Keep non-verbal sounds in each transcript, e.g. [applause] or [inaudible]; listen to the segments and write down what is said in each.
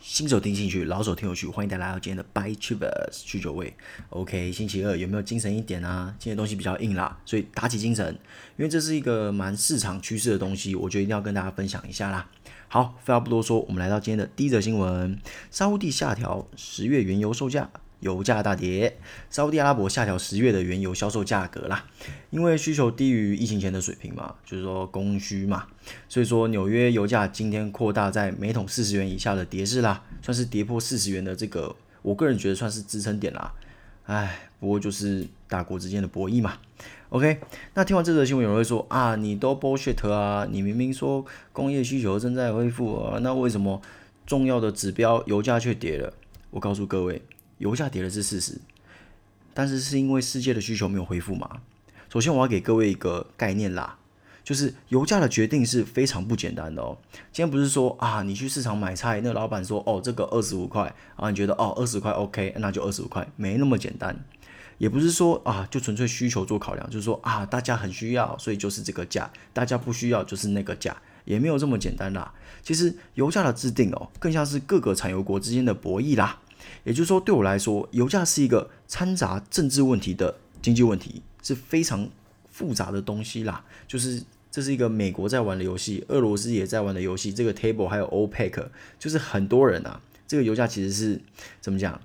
新手听进去，老手听有趣，欢迎大家来到今天的 By Travers 去酒味。OK，星期二有没有精神一点啊？今天东西比较硬啦，所以打起精神，因为这是一个蛮市场趋势的东西，我觉得一定要跟大家分享一下啦。好，废话不多说，我们来到今天的第一则新闻：沙乌地下调十月原油售价。油价大跌，沙乌地阿拉伯下调十月的原油销售价格啦，因为需求低于疫情前的水平嘛，就是说供需嘛，所以说纽约油价今天扩大在每桶四十元以下的跌势啦，算是跌破四十元的这个，我个人觉得算是支撑点啦。唉，不过就是大国之间的博弈嘛。OK，那听完这则新闻，有人会说啊，你都 bullshit 啊，你明明说工业需求正在恢复啊，那为什么重要的指标油价却跌了？我告诉各位。油价跌了是事实，但是是因为世界的需求没有恢复嘛？首先我要给各位一个概念啦，就是油价的决定是非常不简单的哦。今天不是说啊，你去市场买菜，那老板说哦，这个二十五块啊，你觉得哦二十块 OK，那就二十五块，没那么简单。也不是说啊，就纯粹需求做考量，就是说啊，大家很需要，所以就是这个价；大家不需要，就是那个价，也没有这么简单啦。其实油价的制定哦，更像是各个产油国之间的博弈啦。也就是说，对我来说，油价是一个掺杂政治问题的经济问题，是非常复杂的东西啦。就是这是一个美国在玩的游戏，俄罗斯也在玩的游戏。这个 table 还有 OPEC，就是很多人啊，这个油价其实是怎么讲，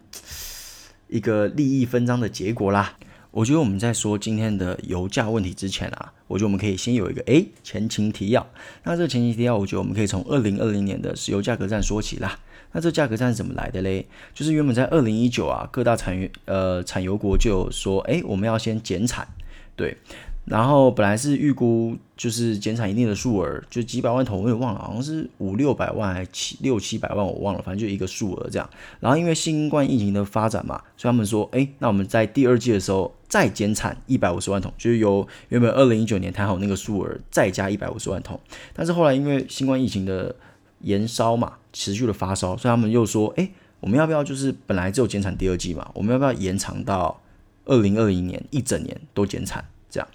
[sniffs] 一个利益分赃的结果啦。我觉得我们在说今天的油价问题之前啊，我觉得我们可以先有一个诶前情提要。那这个前情提要，我觉得我们可以从二零二零年的石油价格战说起啦。那这价格战是怎么来的嘞？就是原本在二零一九啊，各大产油呃产油国就有说，诶，我们要先减产，对。然后本来是预估就是减产一定的数额，就几百万桶，我也忘了，好像是五六百万还七六七百万，我忘了，反正就一个数额这样。然后因为新冠疫情的发展嘛，所以他们说，哎，那我们在第二季的时候再减产一百五十万桶，就是由原本二零一九年谈好那个数额再加一百五十万桶。但是后来因为新冠疫情的延烧嘛，持续的发烧，所以他们又说，哎，我们要不要就是本来只有减产第二季嘛，我们要不要延长到二零二零年一整年都减产？这样，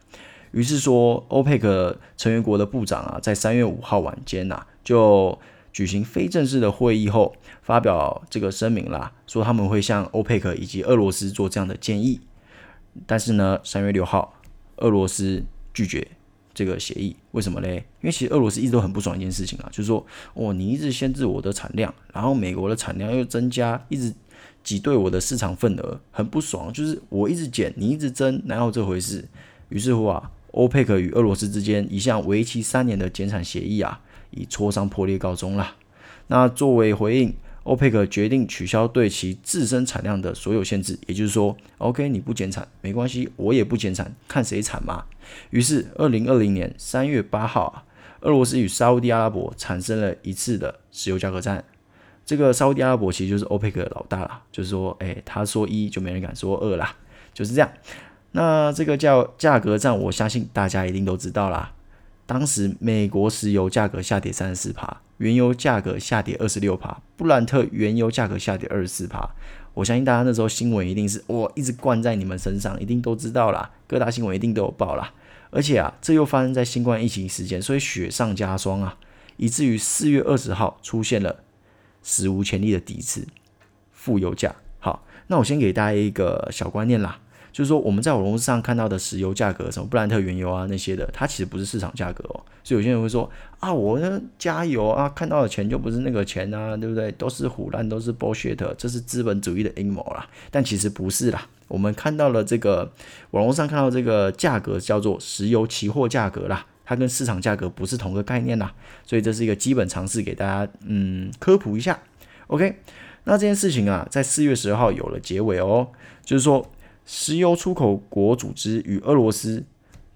于是说欧佩克成员国的部长啊，在三月五号晚间呐、啊，就举行非正式的会议后，发表这个声明啦，说他们会向欧佩克以及俄罗斯做这样的建议。但是呢，三月六号，俄罗斯拒绝。这个协议为什么嘞？因为其实俄罗斯一直都很不爽一件事情啊，就是说，哦，你一直限制我的产量，然后美国的产量又增加，一直挤兑我的市场份额，很不爽。就是我一直减，你一直增，哪有这回事？于是乎啊，欧佩克与俄罗斯之间一项为期三年的减产协议啊，以磋商破裂告终了。那作为回应。欧佩克决定取消对其自身产量的所有限制，也就是说，OK，你不减产没关系，我也不减产，看谁惨嘛。于是，二零二零年三月八号啊，俄罗斯与沙乌地阿拉伯产生了一次的石油价格战。这个沙乌地阿拉伯其实就是欧佩克的老大啦，就是说，哎，他说一就没人敢说二啦，就是这样。那这个叫价格战，我相信大家一定都知道啦。当时美国石油价格下跌三十四趴。原油价格下跌二十六趴，布兰特原油价格下跌二十四趴。我相信大家那时候新闻一定是哇，一直灌在你们身上，一定都知道啦，各大新闻一定都有报啦。而且啊，这又发生在新冠疫情时间，所以雪上加霜啊，以至于四月二十号出现了史无前例的第一次负油价。好，那我先给大家一个小观念啦。就是说，我们在网络上看到的石油价格，什么布兰特原油啊那些的，它其实不是市场价格哦。所以有些人会说啊，我呢加油啊，看到的钱就不是那个钱啊，对不对？都是唬烂，都是 bullshit，这是资本主义的阴谋啦。但其实不是啦，我们看到了这个网络上看到这个价格叫做石油期货价格啦，它跟市场价格不是同个概念啦。所以这是一个基本常识，给大家嗯科普一下。OK，那这件事情啊，在四月十二号有了结尾哦，就是说。石油出口国组织与俄罗斯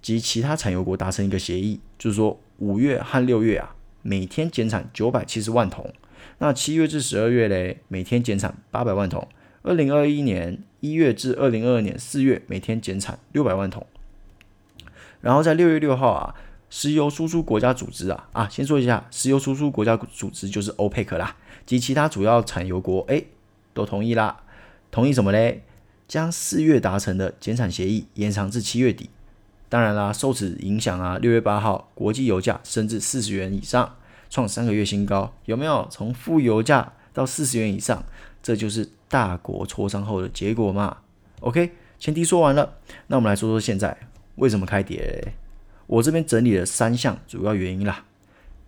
及其他产油国达成一个协议，就是说五月和六月啊，每天减产九百七十万桶。那七月至十二月嘞，每天减产八百万桶。二零二一年一月至二零二二年四月，每天减产六百万桶。然后在六月六号啊，石油输出国家组织啊啊，先说一下，石油输出国家组织就是欧佩克啦，及其他主要产油国哎都同意啦，同意什么嘞？将四月达成的减产协议延长至七月底。当然啦，受此影响啊，六月八号国际油价升至四十元以上，创三个月新高。有没有从负油价到四十元以上，这就是大国磋商后的结果嘛。OK，前提说完了，那我们来说说现在为什么开跌。我这边整理了三项主要原因啦。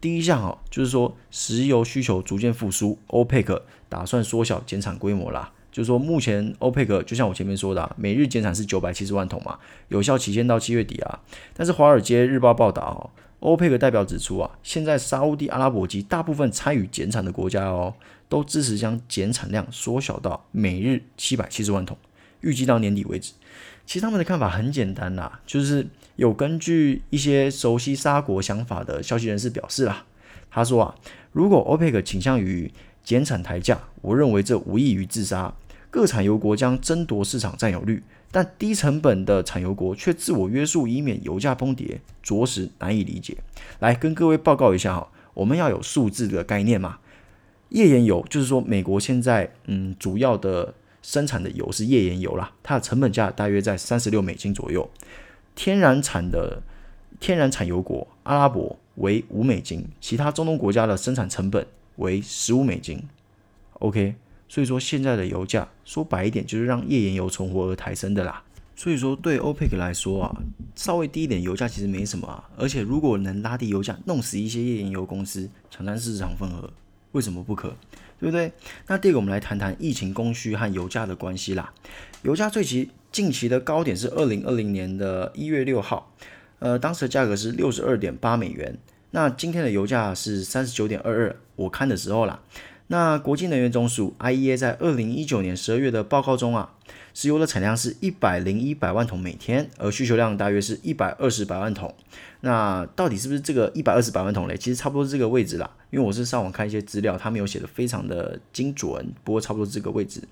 第一项哦，就是说石油需求逐渐复苏，OPEC 打算缩小减产规模啦。就是说目前 OPEC 就像我前面说的啊，每日减产是九百七十万桶嘛，有效期限到七月底啊。但是华尔街日报报道哦欧佩克代表指出啊，现在沙乌地阿拉伯及大部分参与减产的国家哦，都支持将减产量缩小到每日七百七十万桶，预计到年底为止。其实他们的看法很简单啦，就是有根据一些熟悉沙国想法的消息人士表示啦，他说啊，如果欧佩克倾向于减产抬价，我认为这无异于自杀，各产油国将争夺市场占有率，但低成本的产油国却自我约束，以免油价崩跌，着实难以理解。来跟各位报告一下哈，我们要有数字的概念嘛，页岩油就是说美国现在嗯主要的。生产的油是页岩油啦，它的成本价大约在三十六美金左右。天然产的天然产油国阿拉伯为五美金，其他中东国家的生产成本为十五美金。OK，所以说现在的油价说白一点就是让页岩油存活而抬升的啦。所以说对 OPEC 来说啊，稍微低一点油价其实没什么啊，而且如果能拉低油价，弄死一些页岩油公司，抢占市场份额，为什么不可？对不对？那第二个，我们来谈谈疫情供需和油价的关系啦。油价最近近期的高点是二零二零年的一月六号，呃，当时的价格是六十二点八美元。那今天的油价是三十九点二二，我看的时候啦。那国际能源总署 IEA 在二零一九年十二月的报告中啊，石油的产量是一百零一百万桶每天，而需求量大约是一百二十百万桶。那到底是不是这个一百二十百万桶嘞？其实差不多这个位置啦，因为我是上网看一些资料，他没有写的非常的精准，不过差不多这个位置。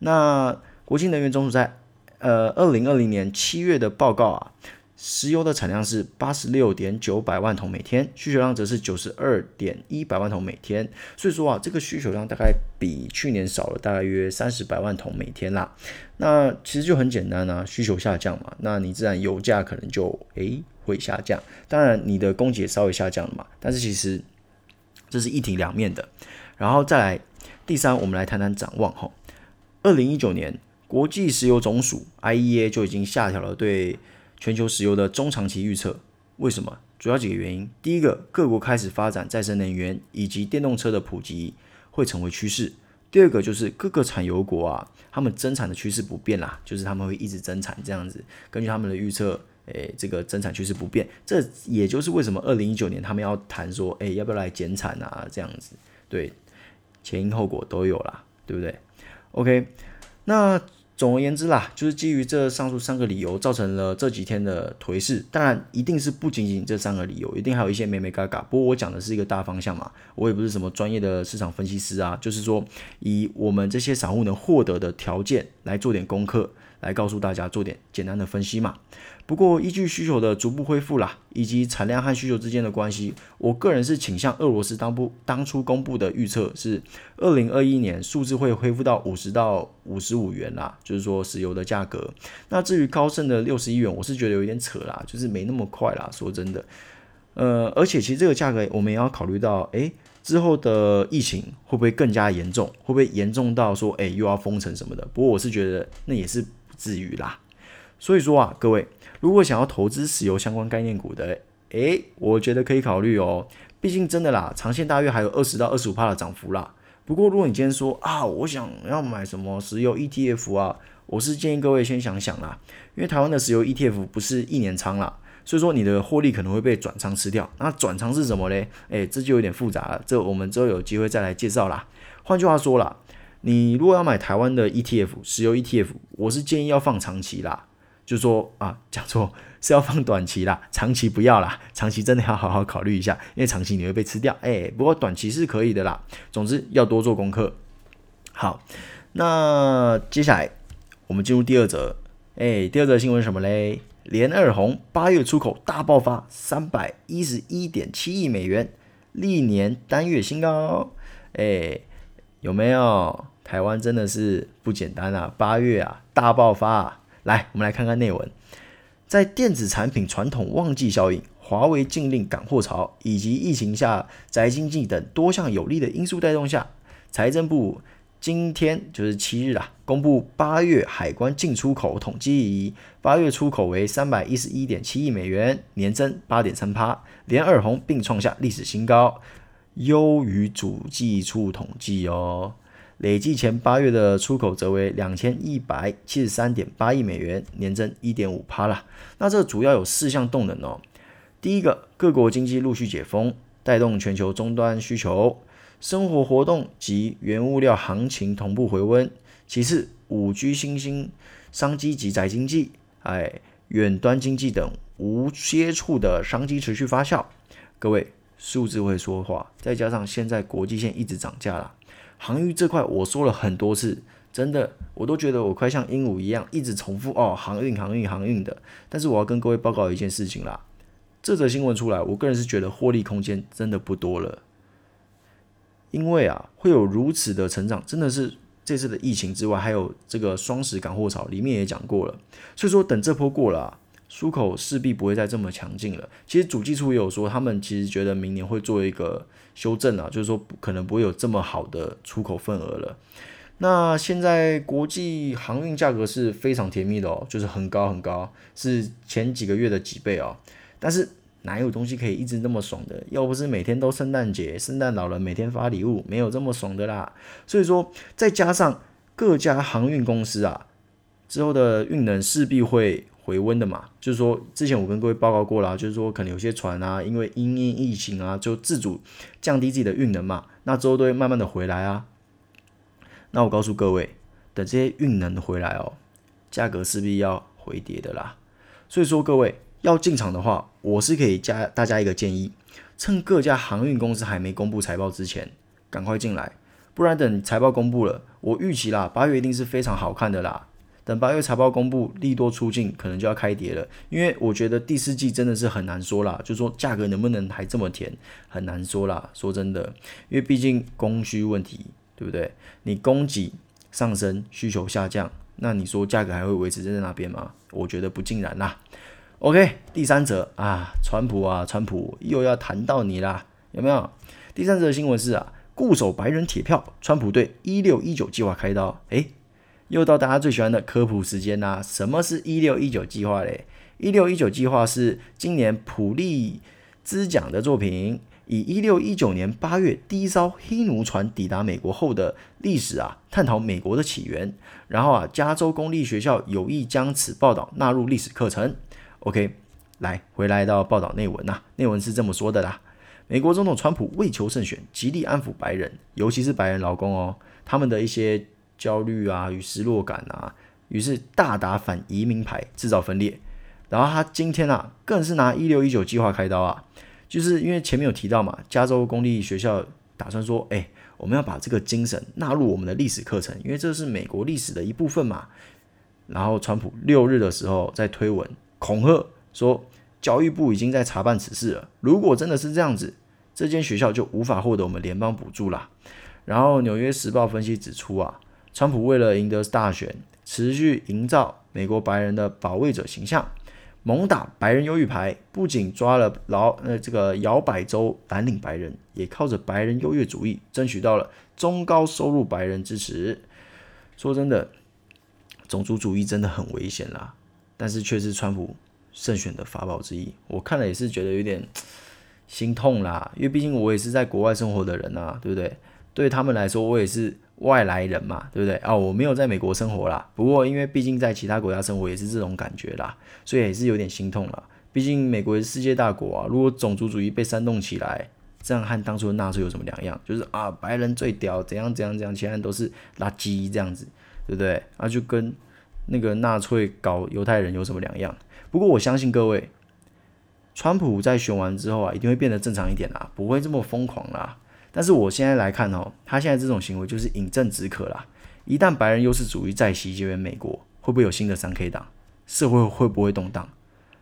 那国际能源总署在呃二零二零年七月的报告啊。石油的产量是八十六点九百万桶每天，需求量则是九十二点一百万桶每天。所以说啊，这个需求量大概比去年少了大约三十百万桶每天啦。那其实就很简单啊，需求下降嘛，那你自然油价可能就诶会下降。当然你的供给也稍微下降了嘛，但是其实这是一体两面的。然后再来第三，我们来谈谈展望哈。二零一九年，国际石油总署 IEA 就已经下调了对全球石油的中长期预测，为什么？主要几个原因。第一个，各国开始发展再生能源以及电动车的普及会成为趋势。第二个就是各个产油国啊，他们增产的趋势不变啦，就是他们会一直增产这样子。根据他们的预测，诶，这个增产趋势不变。这也就是为什么二零一九年他们要谈说，诶，要不要来减产啊？这样子，对，前因后果都有啦，对不对？OK，那。总而言之啦，就是基于这上述三个理由，造成了这几天的颓势。当然，一定是不仅仅这三个理由，一定还有一些美眉嘎嘎。不过我讲的是一个大方向嘛，我也不是什么专业的市场分析师啊，就是说以我们这些散户能获得的条件来做点功课。来告诉大家做点简单的分析嘛。不过依据需求的逐步恢复啦，以及产量和需求之间的关系，我个人是倾向俄罗斯当部当初公布的预测是，二零二一年数字会恢复到五十到五十五元啦，就是说石油的价格。那至于高盛的六十一元，我是觉得有点扯啦，就是没那么快啦。说真的，呃，而且其实这个价格我们也要考虑到，诶，之后的疫情会不会更加严重？会不会严重到说，诶，又要封城什么的？不过我是觉得那也是。至于啦，所以说啊，各位如果想要投资石油相关概念股的，诶，我觉得可以考虑哦。毕竟真的啦，长线大约还有二十到二十五趴的涨幅啦。不过如果你今天说啊，我想要买什么石油 ETF 啊，我是建议各位先想想啦，因为台湾的石油 ETF 不是一年仓啦，所以说你的获利可能会被转仓吃掉。那转仓是什么嘞？诶，这就有点复杂了，这我们之后有机会再来介绍啦。换句话说啦。你如果要买台湾的 ETF 石油 ETF，我是建议要放长期啦，就说啊，讲错 [laughs] 是要放短期啦，长期不要啦，长期真的要好好考虑一下，因为长期你会被吃掉。哎、不过短期是可以的啦。总之要多做功课。好，那接下来我们进入第二则。哎、第二则新闻什么嘞？连二红八月出口大爆发，三百一十一点七亿美元，历年单月新高。哎、有没有？台湾真的是不简单啊！八月啊，大爆发啊！来，我们来看看内文。在电子产品传统旺季效应、华为禁令赶货潮以及疫情下宅经济等多项有利的因素带动下，财政部今天就是七日啊，公布八月海关进出口统计，八月出口为三百一十一点七亿美元，年增八点三趴，连二红并创下历史新高，优于主计处统计哦。累计前八月的出口则为两千一百七十三点八亿美元，年增一点五趴啦。那这主要有四项动能哦。第一个，各国经济陆续解封，带动全球终端需求、生活活动及原物料行情同步回温。其次，五 G 新兴商机及宅经济、哎，远端经济等无接触的商机持续发酵。各位，数字会说话，再加上现在国际线一直涨价了。航运这块我说了很多次，真的我都觉得我快像鹦鹉一样一直重复哦，航运航运航运的。但是我要跟各位报告一件事情啦，这则新闻出来，我个人是觉得获利空间真的不多了，因为啊会有如此的成长，真的是这次的疫情之外，还有这个双十赶货潮里面也讲过了，所以说等这波过了啊。出口势必不会再这么强劲了。其实主计处也有说，他们其实觉得明年会做一个修正啊，就是说可能不会有这么好的出口份额了。那现在国际航运价格是非常甜蜜的哦，就是很高很高，是前几个月的几倍哦。但是哪有东西可以一直那么爽的？要不是每天都圣诞节，圣诞老人每天发礼物，没有这么爽的啦。所以说，再加上各家航运公司啊，之后的运能势必会。回温的嘛，就是说，之前我跟各位报告过了，就是说，可能有些船啊，因为因应疫情啊，就自主降低自己的运能嘛，那之后都会慢慢的回来啊。那我告诉各位，等这些运能回来哦，价格势必要回跌的啦。所以说，各位要进场的话，我是可以加大家一个建议，趁各家航运公司还没公布财报之前，赶快进来，不然等财报公布了，我预期啦，八月一定是非常好看的啦。等八月财报公布，利多出尽，可能就要开跌了。因为我觉得第四季真的是很难说啦，就说价格能不能还这么甜，很难说啦。说真的，因为毕竟供需问题，对不对？你供给上升，需求下降，那你说价格还会维持在那边吗？我觉得不尽然啦。OK，第三则啊，川普啊，川普又要谈到你啦，有没有？第三则新闻是啊，固守白人铁票，川普对一六一九计划开刀，诶。又到大家最喜欢的科普时间啦！什么是一六一九计划嘞？一六一九计划是今年普利兹奖的作品，以一六一九年八月第一艘黑奴船抵达美国后的历史啊，探讨美国的起源。然后啊，加州公立学校有意将此报道纳入历史课程。OK，来回来到报道内文呐，内文是这么说的啦：美国总统川普为求胜选，极力安抚白人，尤其是白人劳工哦，他们的一些。焦虑啊与失落感啊，于是大打反移民牌，制造分裂。然后他今天啊，更是拿一六一九计划开刀啊，就是因为前面有提到嘛，加州公立学校打算说，哎，我们要把这个精神纳入我们的历史课程，因为这是美国历史的一部分嘛。然后川普六日的时候在推文恐吓说，教育部已经在查办此事了，如果真的是这样子，这间学校就无法获得我们联邦补助啦。然后纽约时报分析指出啊。川普为了赢得大选，持续营造美国白人的保卫者形象，猛打白人优遇牌，不仅抓了老呃这个摇摆州蓝领白人，也靠着白人优越主义争取到了中高收入白人支持。说真的，种族主义真的很危险啦，但是却是川普胜选的法宝之一。我看了也是觉得有点心痛啦，因为毕竟我也是在国外生活的人啊，对不对？对他们来说，我也是。外来人嘛，对不对？哦，我没有在美国生活啦，不过因为毕竟在其他国家生活也是这种感觉啦，所以也是有点心痛啦。毕竟美国是世界大国啊，如果种族主义被煽动起来，这样和当初的纳粹有什么两样？就是啊，白人最屌，怎样怎样怎样，其他人都是垃圾这样子，对不对？啊，就跟那个纳粹搞犹太人有什么两样？不过我相信各位，川普在选完之后啊，一定会变得正常一点啦，不会这么疯狂啦。但是我现在来看哦，他现在这种行为就是饮鸩止渴啦。一旦白人优势主义再席卷美国，会不会有新的三 K 党？社会会不会动荡？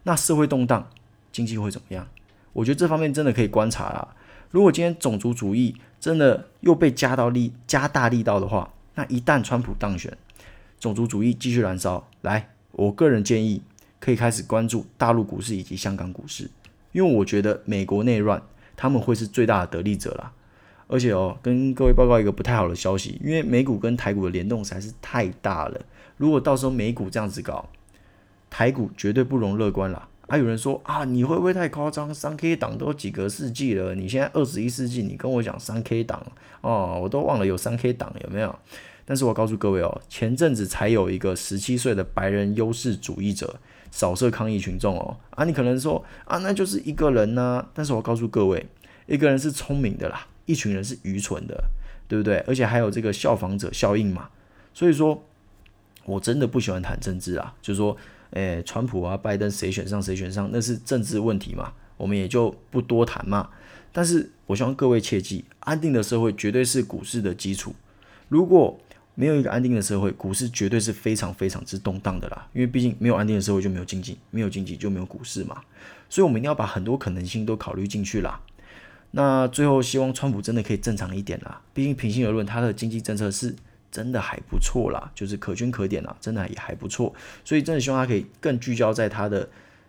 那社会动荡，经济会怎么样？我觉得这方面真的可以观察啦。如果今天种族主义真的又被加到力加大力道的话，那一旦川普当选，种族主义继续燃烧，来，我个人建议可以开始关注大陆股市以及香港股市，因为我觉得美国内乱他们会是最大的得利者啦。而且哦，跟各位报告一个不太好的消息，因为美股跟台股的联动实在是太大了。如果到时候美股这样子搞，台股绝对不容乐观啦。还、啊、有人说啊，你会不会太夸张？三 K 档都几个世纪了，你现在二十一世纪，你跟我讲三 K 档哦，我都忘了有三 K 档有没有？但是我告诉各位哦，前阵子才有一个十七岁的白人优势主义者扫射抗议群众哦，啊，你可能说啊，那就是一个人呢、但是我告诉各位，一个人是聪明的啦。一群人是愚蠢的，对不对？而且还有这个效仿者效应嘛。所以说，我真的不喜欢谈政治啊。就是说，诶，川普啊，拜登谁选上谁选上，那是政治问题嘛，我们也就不多谈嘛。但是我希望各位切记，安定的社会绝对是股市的基础。如果没有一个安定的社会，股市绝对是非常非常之动荡的啦。因为毕竟没有安定的社会就没有经济，没有经济就没有股市嘛。所以我们一定要把很多可能性都考虑进去啦。那最后希望川普真的可以正常一点啦，毕竟平心而论，他的经济政策是真的还不错啦，就是可圈可点啦，真的也还不错，所以真的希望他可以更聚焦在他的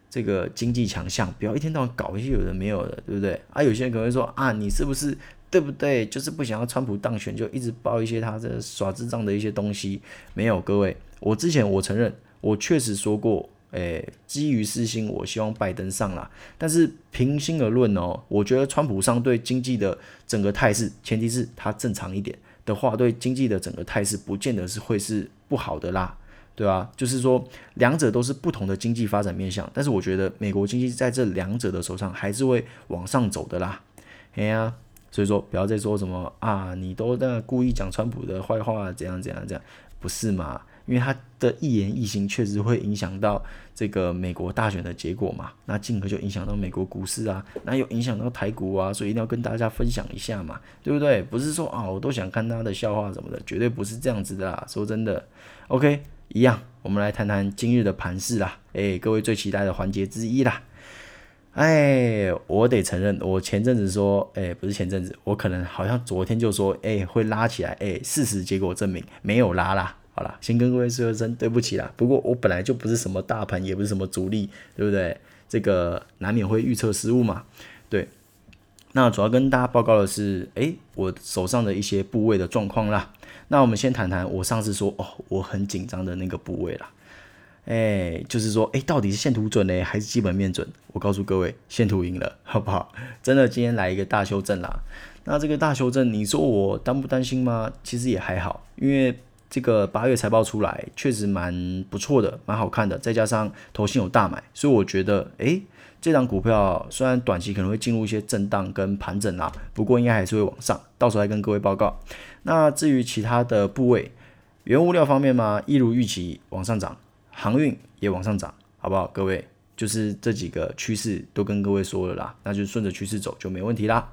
这个经济强项，不要一天到晚搞一些有的没有的，对不对？啊，有些人可能会说啊，你是不是对不对？就是不想要川普当选，就一直报一些他这耍智障的一些东西，没有，各位，我之前我承认，我确实说过。诶，基于私心，我希望拜登上啦。但是平心而论哦，我觉得川普上对经济的整个态势，前提是他正常一点的话，对经济的整个态势，不见得是会是不好的啦，对吧？就是说，两者都是不同的经济发展面向，但是我觉得美国经济在这两者的手上还是会往上走的啦。哎呀，所以说不要再说什么啊，你都在故意讲川普的坏话，怎样怎样怎样，不是嘛？因为他的一言一行确实会影响到这个美国大选的结果嘛，那进而就影响到美国股市啊，那又影响到台股啊，所以一定要跟大家分享一下嘛，对不对？不是说啊，我都想看他的笑话什么的，绝对不是这样子的啦。说真的，OK，一样，我们来谈谈今日的盘势啦，诶，各位最期待的环节之一啦。哎，我得承认，我前阵子说，哎，不是前阵子，我可能好像昨天就说，哎，会拉起来，哎，事实结果证明没有拉啦。好了，先跟各位说声对不起啦。不过我本来就不是什么大盘，也不是什么主力，对不对？这个难免会预测失误嘛。对，那主要跟大家报告的是，诶，我手上的一些部位的状况啦。那我们先谈谈我上次说哦，我很紧张的那个部位啦。诶，就是说，诶，到底是线图准呢，还是基本面准？我告诉各位，线图赢了，好不好？真的，今天来一个大修正啦。那这个大修正，你说我担不担心吗？其实也还好，因为。这个八月财报出来确实蛮不错的，蛮好看的，再加上投信有大买，所以我觉得，诶，这档股票虽然短期可能会进入一些震荡跟盘整啦，不过应该还是会往上，到时候再跟各位报告。那至于其他的部位，原物料方面嘛，一如预期往上涨，航运也往上涨，好不好？各位，就是这几个趋势都跟各位说了啦，那就顺着趋势走就没问题啦。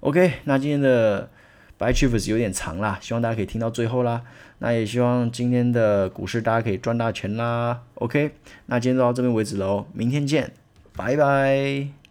OK，那今天的。Buy Chiefs 有点长啦，希望大家可以听到最后啦。那也希望今天的股市大家可以赚大钱啦。OK，那今天就到这边为止喽，明天见，拜拜。